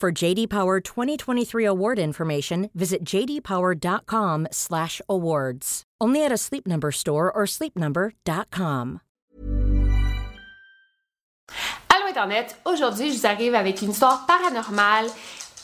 For JD Power 2023 award information, visit jdpower.com/awards. Only at a Sleep Number store or sleepnumber.com. Allô Internet, aujourd'hui je vous arrive avec une histoire paranormale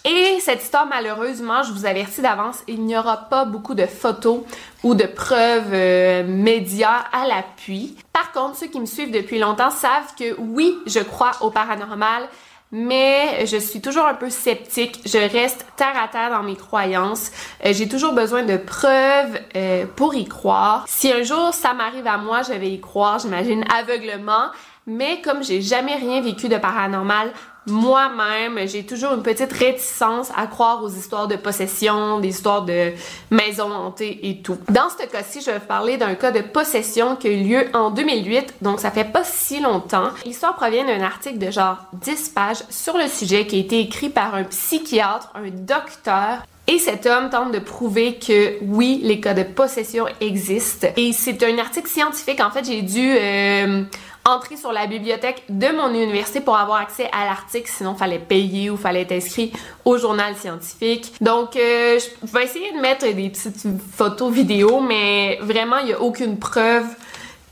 et cette histoire malheureusement, je vous avertis d'avance, il n'y aura pas beaucoup de photos ou de preuves euh, médias à l'appui. Par contre, ceux qui me suivent depuis longtemps savent que oui, je crois au paranormal, mais je suis toujours un peu sceptique. Je reste terre à terre dans mes croyances. Euh, j'ai toujours besoin de preuves euh, pour y croire. Si un jour ça m'arrive à moi, je vais y croire, j'imagine aveuglement. Mais comme j'ai jamais rien vécu de paranormal, moi-même, j'ai toujours une petite réticence à croire aux histoires de possession, des histoires de maisons hantées et tout. Dans ce cas-ci, je vais vous parler d'un cas de possession qui a eu lieu en 2008, donc ça fait pas si longtemps. L'histoire provient d'un article de genre 10 pages sur le sujet qui a été écrit par un psychiatre, un docteur et cet homme tente de prouver que oui, les cas de possession existent. Et c'est un article scientifique. En fait, j'ai dû euh, entrer sur la bibliothèque de mon université pour avoir accès à l'article, sinon fallait payer ou fallait être inscrit au journal scientifique. Donc, euh, je vais essayer de mettre des petites photos vidéo, mais vraiment, il n'y a aucune preuve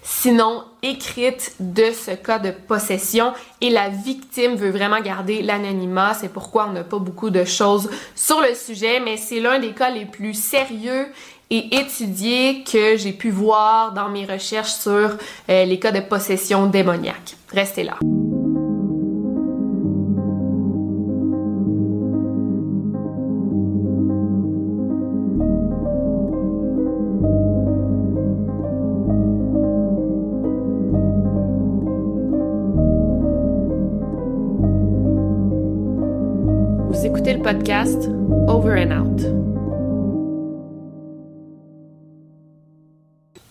sinon écrite de ce cas de possession et la victime veut vraiment garder l'anonymat. C'est pourquoi on n'a pas beaucoup de choses sur le sujet, mais c'est l'un des cas les plus sérieux et que j'ai pu voir dans mes recherches sur euh, les cas de possession démoniaque. Restez là. Vous écoutez le podcast Over and Out.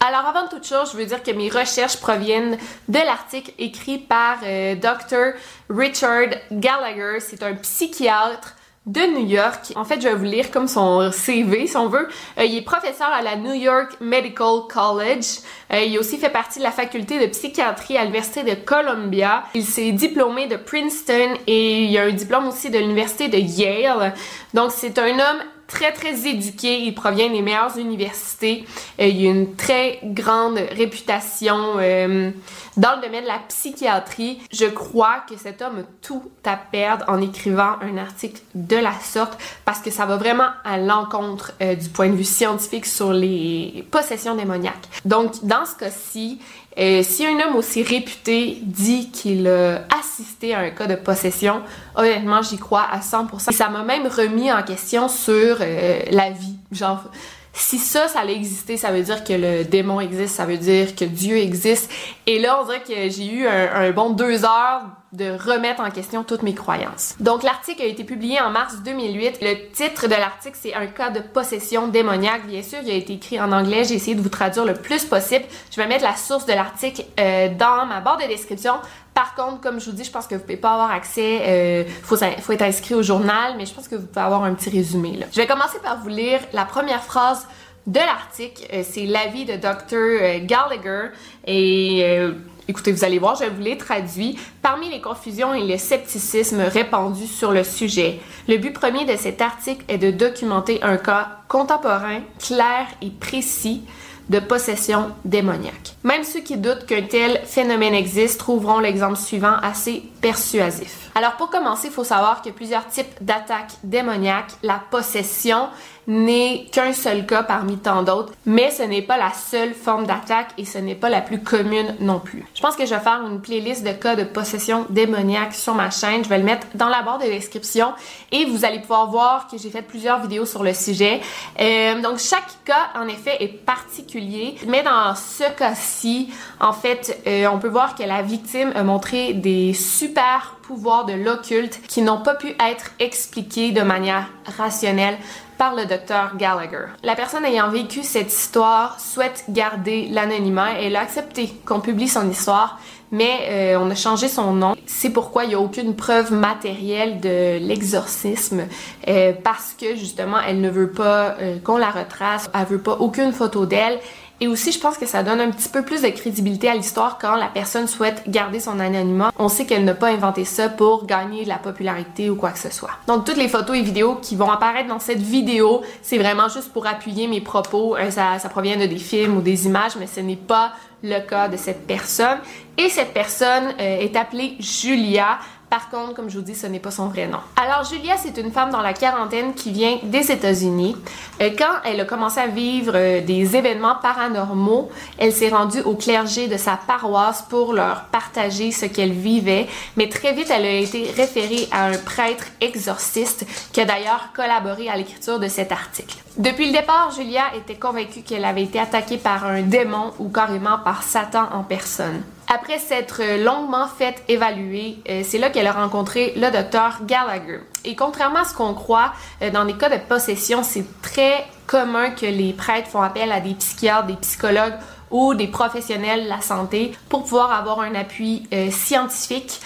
Alors avant toute chose, je veux dire que mes recherches proviennent de l'article écrit par euh, Dr. Richard Gallagher. C'est un psychiatre de New York. En fait, je vais vous lire comme son CV, si on veut. Euh, il est professeur à la New York Medical College. Euh, il a aussi fait partie de la faculté de psychiatrie à l'Université de Columbia. Il s'est diplômé de Princeton et il a un diplôme aussi de l'Université de Yale. Donc, c'est un homme très très éduqué, il provient des meilleures universités, euh, il a une très grande réputation euh, dans le domaine de la psychiatrie. Je crois que cet homme a tout à perdre en écrivant un article de la sorte parce que ça va vraiment à l'encontre euh, du point de vue scientifique sur les possessions démoniaques. Donc dans ce cas-ci, si un homme aussi réputé dit qu'il a assisté à un cas de possession, honnêtement, j'y crois à 100%. Et ça m'a même remis en question sur euh, la vie. Genre, si ça, ça allait exister, ça veut dire que le démon existe, ça veut dire que Dieu existe. Et là, on dirait que j'ai eu un, bon deux heures de remettre en question toutes mes croyances. Donc l'article a été publié en mars 2008. Le titre de l'article c'est un cas de possession démoniaque. Bien sûr, il a été écrit en anglais. J'ai essayé de vous traduire le plus possible. Je vais mettre la source de l'article euh, dans ma barre de description. Par contre, comme je vous dis, je pense que vous pouvez pas avoir accès. Euh, faut, être inscrit au journal, mais je pense que vous pouvez avoir un petit résumé. Je vais commencer par vous lire la première phrase de l'article. Euh, c'est l'avis de Dr. Euh, Gallagher et euh, Écoutez, vous allez voir, je vous l'ai traduit. Parmi les confusions et le scepticisme répandus sur le sujet, le but premier de cet article est de documenter un cas contemporain, clair et précis de possession démoniaque. Même ceux qui doutent qu'un tel phénomène existe trouveront l'exemple suivant assez persuasif. Alors pour commencer, il faut savoir a plusieurs types d'attaques démoniaques. La possession n'est qu'un seul cas parmi tant d'autres, mais ce n'est pas la seule forme d'attaque et ce n'est pas la plus commune non plus. Je pense que je vais faire une playlist de cas de possession démoniaque sur ma chaîne. Je vais le mettre dans la barre de description et vous allez pouvoir voir que j'ai fait plusieurs vidéos sur le sujet. Euh, donc chaque cas en effet est particulier, mais dans ce cas-ci, en fait, euh, on peut voir que la victime a montré des super pouvoirs de l'occulte qui n'ont pas pu être expliqués de manière rationnelle par le docteur Gallagher. La personne ayant vécu cette histoire souhaite garder l'anonymat et elle a accepté qu'on publie son histoire, mais euh, on a changé son nom. C'est pourquoi il n'y a aucune preuve matérielle de l'exorcisme euh, parce que justement elle ne veut pas euh, qu'on la retrace, elle veut pas aucune photo d'elle et aussi, je pense que ça donne un petit peu plus de crédibilité à l'histoire quand la personne souhaite garder son anonymat. On sait qu'elle n'a pas inventé ça pour gagner de la popularité ou quoi que ce soit. Donc, toutes les photos et vidéos qui vont apparaître dans cette vidéo, c'est vraiment juste pour appuyer mes propos. Euh, ça, provient de des films ou des images, mais ce n'est pas le cas de cette personne. Et cette personne euh, est appelée Julia. Par contre, comme je vous dis, ce n'est pas son vrai nom. Alors, Julia, c'est une femme dans la quarantaine qui vient des États-Unis. Euh, quand elle a commencé à vivre euh, des événements paranormaux, elle s'est rendue au clergé de sa paroisse pour leur partager ce qu'elle vivait. Mais très vite, elle a été référée à un prêtre exorciste qui a d'ailleurs collaboré à l'écriture de cet article. Depuis le départ, Julia était convaincue qu'elle avait été attaquée par un démon ou carrément par Satan en personne. Après s'être longuement fait évaluer, euh, c'est là qu'elle a rencontré le docteur Gallagher. Et contrairement à ce qu'on croit, euh, dans les cas de possession, c'est très commun que les prêtres font appel à des psychiatres, des psychologues ou des professionnels de la santé pour pouvoir avoir un appui euh, scientifique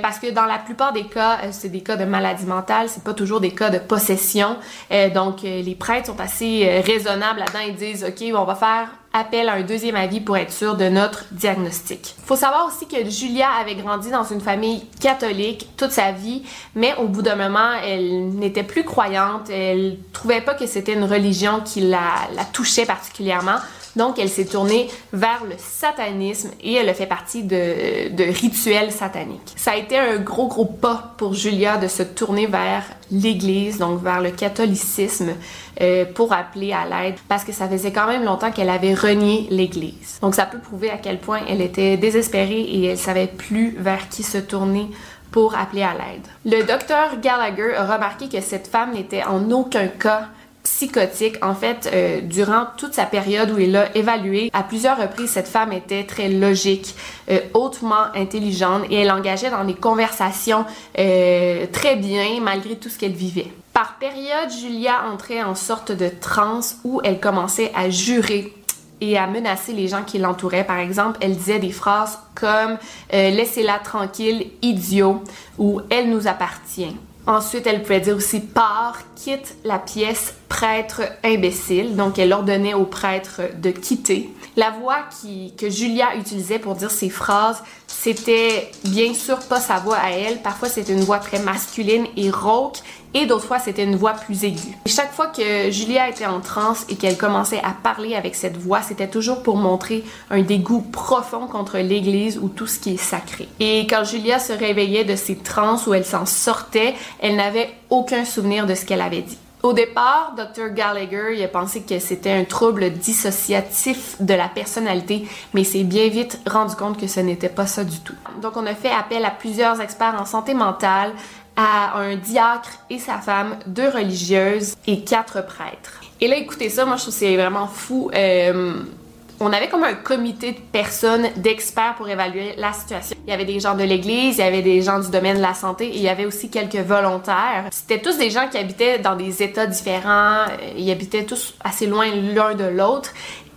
parce que dans la plupart des cas c'est des cas de maladie mentale c'est pas toujours des cas de possession donc les prêtres sont assez raisonnables là-dedans ils disent ok on va faire appelle à un deuxième avis pour être sûr de notre diagnostic. Faut savoir aussi que Julia avait grandi dans une famille catholique toute sa vie, mais au bout d'un moment, elle n'était plus croyante, elle trouvait pas que c'était une religion qui la touchait particulièrement. Donc, elle s'est tournée vers le satanisme et elle a fait partie de, rituels sataniques. Ça a été un gros, gros pas pour Julia de se tourner vers l'Église, donc vers le catholicisme, euh, pour appeler à l'aide, parce que ça faisait quand même longtemps qu'elle avait renié l'Église. Donc, ça peut prouver à quel point elle était désespérée et elle savait plus vers qui se tourner pour appeler à l'aide. Le docteur Gallagher a remarqué que cette femme n'était en aucun cas psychotique. En fait, euh, durant toute sa période où il l'a évalué, à plusieurs reprises, cette femme était très logique, euh, hautement intelligente et elle engageait dans des conversations euh, très bien malgré tout ce qu'elle vivait. Par période, Julia entrait en sorte de transe où elle commençait à jurer et à menacer les gens qui l'entouraient. Par exemple, elle disait des phrases comme Laissez-la tranquille, idiot ou Elle nous appartient. Ensuite, elle pouvait dire aussi pars, quitte la pièce prêtre imbécile, donc elle ordonnait au prêtre de quitter. La voix qui, que Julia utilisait pour dire ses phrases, c'était bien sûr pas sa voix à elle, parfois c'était une voix très masculine et rauque, et d'autres fois c'était une voix plus aiguë. chaque fois que Julia était en transe et qu'elle commençait à parler avec cette voix, c'était toujours pour montrer un dégoût profond contre l'Église ou tout ce qui est sacré. Et quand Julia se réveillait de ses transes où elle s'en sortait, elle n'avait aucun souvenir de ce qu'elle avait dit. Au départ, Dr. Gallagher il a pensé que c'était un trouble dissociatif de la personnalité, mais s'est bien vite rendu compte que ce n'était pas ça du tout. Donc on a fait appel à plusieurs experts en santé mentale, à un diacre et sa femme, deux religieuses et quatre prêtres. Et là, écoutez ça, moi je trouve que c'est vraiment fou. Euh, on avait comme un comité de personnes, d'experts pour évaluer la situation. Il y avait des gens de l'église, il y avait des gens du domaine de la santé et il y avait aussi quelques volontaires. C'était tous des gens qui habitaient dans des états différents, euh, ils habitaient tous assez loin l'un de l'autre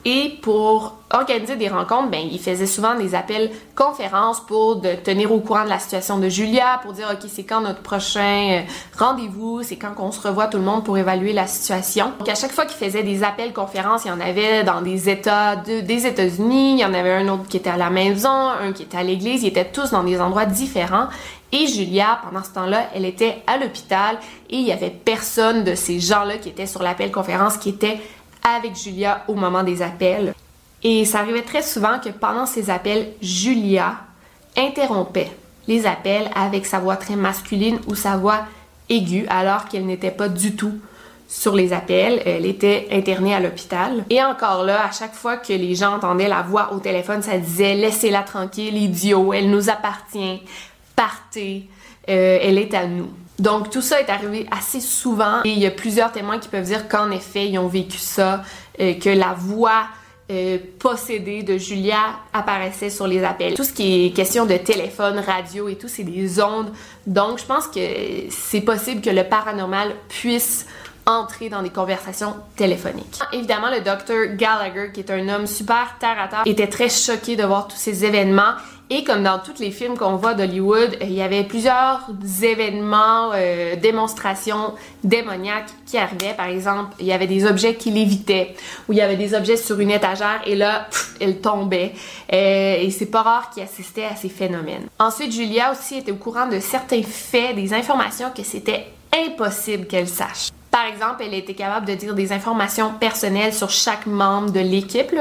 et pour organiser des rencontres, ben, il faisait souvent des appels conférences pour de tenir au courant de la situation de Julia, pour dire, OK, c'est quand notre prochain euh, rendez-vous, c'est quand qu'on se revoit tout le monde pour évaluer la situation. Donc, à chaque fois qu'il faisait des appels conférences, il y en avait dans des États des États-Unis, il y en avait un autre qui était à la maison, un qui était à l'église, ils étaient tous dans des endroits différents. Et Julia, pendant ce temps-là, elle était à l'hôpital et il y avait personne de ces gens-là qui étaient sur l'appel conférence qui était avec Julia au moment des appels. Et ça arrivait très souvent que pendant ces appels, Julia interrompait les appels avec sa voix très masculine ou sa voix aiguë alors qu'elle n'était pas du tout sur les appels. Elle était internée à l'hôpital. Et encore là, à chaque fois que les gens entendaient la voix au téléphone, ça disait laissez-la tranquille, idiot, elle nous appartient, partez, euh, elle est à nous. Donc tout ça est arrivé assez souvent et il y a plusieurs témoins qui peuvent dire qu'en effet ils ont vécu ça, euh, que la voix euh, possédée de Julia apparaissait sur les appels. Tout ce qui est question de téléphone, radio et tout, c'est des ondes. Donc je pense que c'est possible que le paranormal puisse entrer dans des conversations téléphoniques. Évidemment, le docteur Gallagher, qui est un homme super terre à terre, était très choqué de voir tous ces événements et comme dans tous les films qu'on voit d'Hollywood, il y avait plusieurs événements, euh, démonstrations démoniaques qui arrivaient. Par exemple, il y avait des objets qui lévitaient, ou il y avait des objets sur une étagère et là, ils tombaient. Euh, et c'est pas rare qu'ils assistaient à ces phénomènes. Ensuite, Julia aussi était au courant de certains faits, des informations que c'était impossible qu'elle sache. Par exemple, elle était capable de dire des informations personnelles sur chaque membre de l'équipe.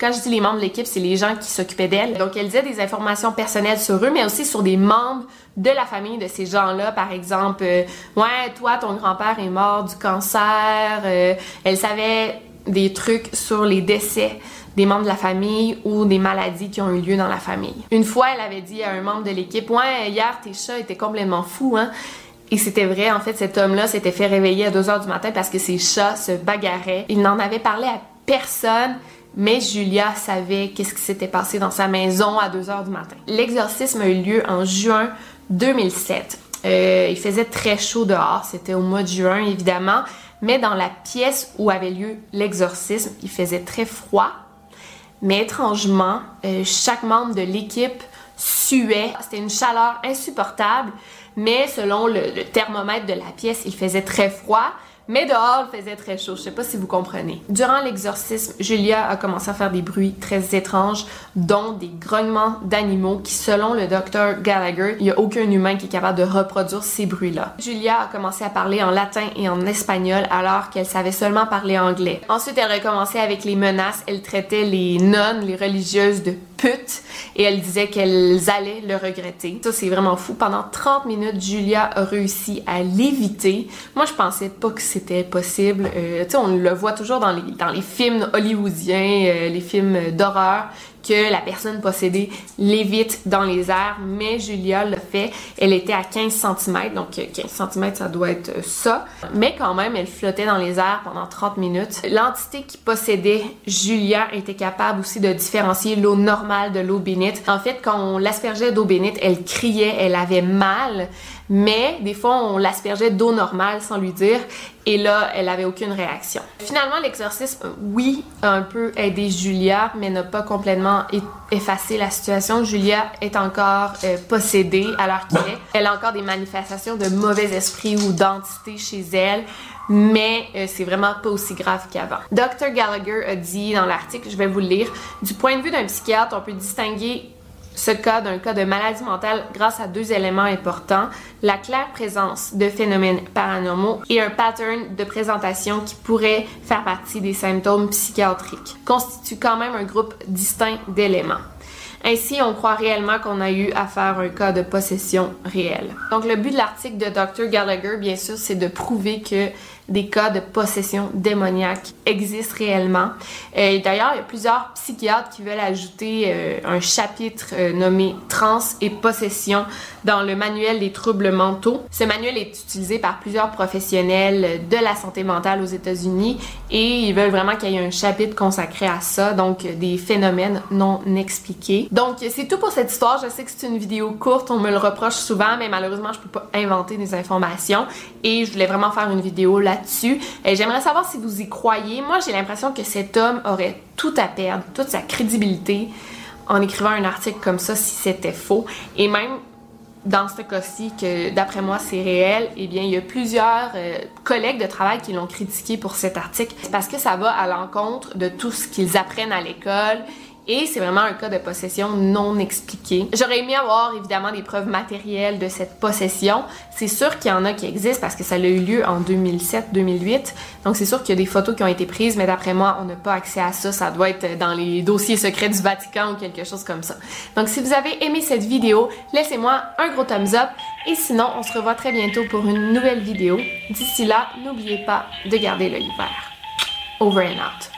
Quand je dis les membres de l'équipe, c'est les gens qui s'occupaient d'elle. Donc, elle disait des informations personnelles sur eux, mais aussi sur des membres de la famille de ces gens-là. Par exemple, euh, ouais, toi, ton grand-père est mort du cancer. Euh, elle savait des trucs sur les décès des membres de la famille ou des maladies qui ont eu lieu dans la famille. Une fois, elle avait dit à un membre de l'équipe, ouais, hier, tes chats étaient complètement fous, hein. Et c'était vrai, en fait, cet homme-là s'était fait réveiller à 2 heures du matin parce que ses chats se bagarraient. Il n'en avait parlé à personne, mais Julia savait qu'est-ce qui s'était passé dans sa maison à 2 heures du matin. L'exorcisme a eu lieu en juin 2007. Euh, il faisait très chaud dehors, c'était au mois de juin évidemment, mais dans la pièce où avait lieu l'exorcisme, il faisait très froid. Mais étrangement, euh, chaque membre de l'équipe suait. C'était une chaleur insupportable mais selon le, thermomètre de la pièce, il faisait très froid. Mais dehors, il faisait très chaud. Je sais pas si vous comprenez. Durant l'exorcisme, Julia a commencé à faire des bruits très étranges, dont des grognements d'animaux qui, selon le docteur Gallagher, il y a aucun humain qui est capable de reproduire ces bruits-là. Julia a commencé à parler en latin et en espagnol alors qu'elle savait seulement parler anglais. Ensuite, elle a recommencé avec les menaces. Elle traitait les nonnes, les religieuses de pute et elle disait qu'elles allaient le regretter. Ça, c'est vraiment fou. Pendant 30 minutes, Julia a réussi à l'éviter. Moi, je pensais pas que c'était possible. Euh, tu sais, on le voit toujours dans les, films hollywoodiens, euh, les films d'horreur que la personne possédée l'évite dans les airs, mais Julia l'a fait. Elle était à 15 cm, donc 15 cm ça doit être ça. Mais quand même, elle flottait dans les airs pendant 30 minutes. L'entité qui possédait Julia était capable aussi de différencier l'eau normale de l'eau bénite. En fait, quand on l'aspergeait d'eau bénite, elle criait, elle avait mal. Mais des fois on l'aspergeait d'eau normale sans lui dire et là elle avait aucune réaction. Finalement l'exorcisme oui a un peu aidé Julia mais n'a pas complètement effacé la situation. Julia est encore euh, possédée à l'heure qu'elle est. Elle a encore des manifestations de mauvais esprit ou d'entité chez elle mais euh, c'est vraiment pas aussi grave qu'avant. Dr. Gallagher a dit dans l'article, je vais vous le lire, du point de vue d'un psychiatre, on peut distinguer ce cas d'un cas de maladie mentale grâce à deux éléments importants, la claire présence de phénomènes paranormaux et un pattern de présentation qui pourrait faire partie des symptômes psychiatriques, constitue quand même un groupe distinct d'éléments. Ainsi, on croit réellement qu'on a eu affaire à un cas de possession réelle. Donc, le but de l'article de Dr. Gallagher, bien sûr, c'est de prouver que des cas de possession démoniaque existent réellement. Euh, d'ailleurs, il y a plusieurs psychiatres qui veulent ajouter euh, un chapitre euh, nommé Trans et possession dans le manuel des troubles mentaux. Ce manuel est utilisé par plusieurs professionnels de la santé mentale aux États-Unis et ils veulent vraiment qu'il y ait un chapitre consacré à ça, donc des phénomènes non expliqués. Donc, c'est tout pour cette histoire. Je sais que c'est une vidéo courte, on me le reproche souvent, mais malheureusement, je peux pas inventer des informations et je voulais vraiment faire une vidéo là dessus Et j'aimerais savoir si vous y croyez. Moi, j'ai l'impression que cet homme aurait tout à perdre, toute sa crédibilité en écrivant un article comme ça si c'était faux. Et même dans ce cas-ci, que d'après moi c'est réel, eh bien il y a plusieurs euh, collègues de travail qui l'ont critiqué pour cet article parce que ça va à l'encontre de tout ce qu'ils apprennent à l'école et c'est vraiment un cas de possession non expliqué. J'aurais aimé avoir évidemment des preuves matérielles de cette possession. C'est sûr qu'il y en a qui existent parce que ça a eu lieu en 2007-2008. Donc c'est sûr qu'il y a des photos qui ont été prises, mais d'après moi, on n'a pas accès à ça. Ça doit être dans les dossiers secrets du Vatican ou quelque chose comme ça. Donc si vous avez aimé cette vidéo, laissez-moi un gros thumbs up. Et sinon, on se revoit très bientôt pour une nouvelle vidéo. D'ici là, n'oubliez pas de garder l'œil ouvert. Over and out.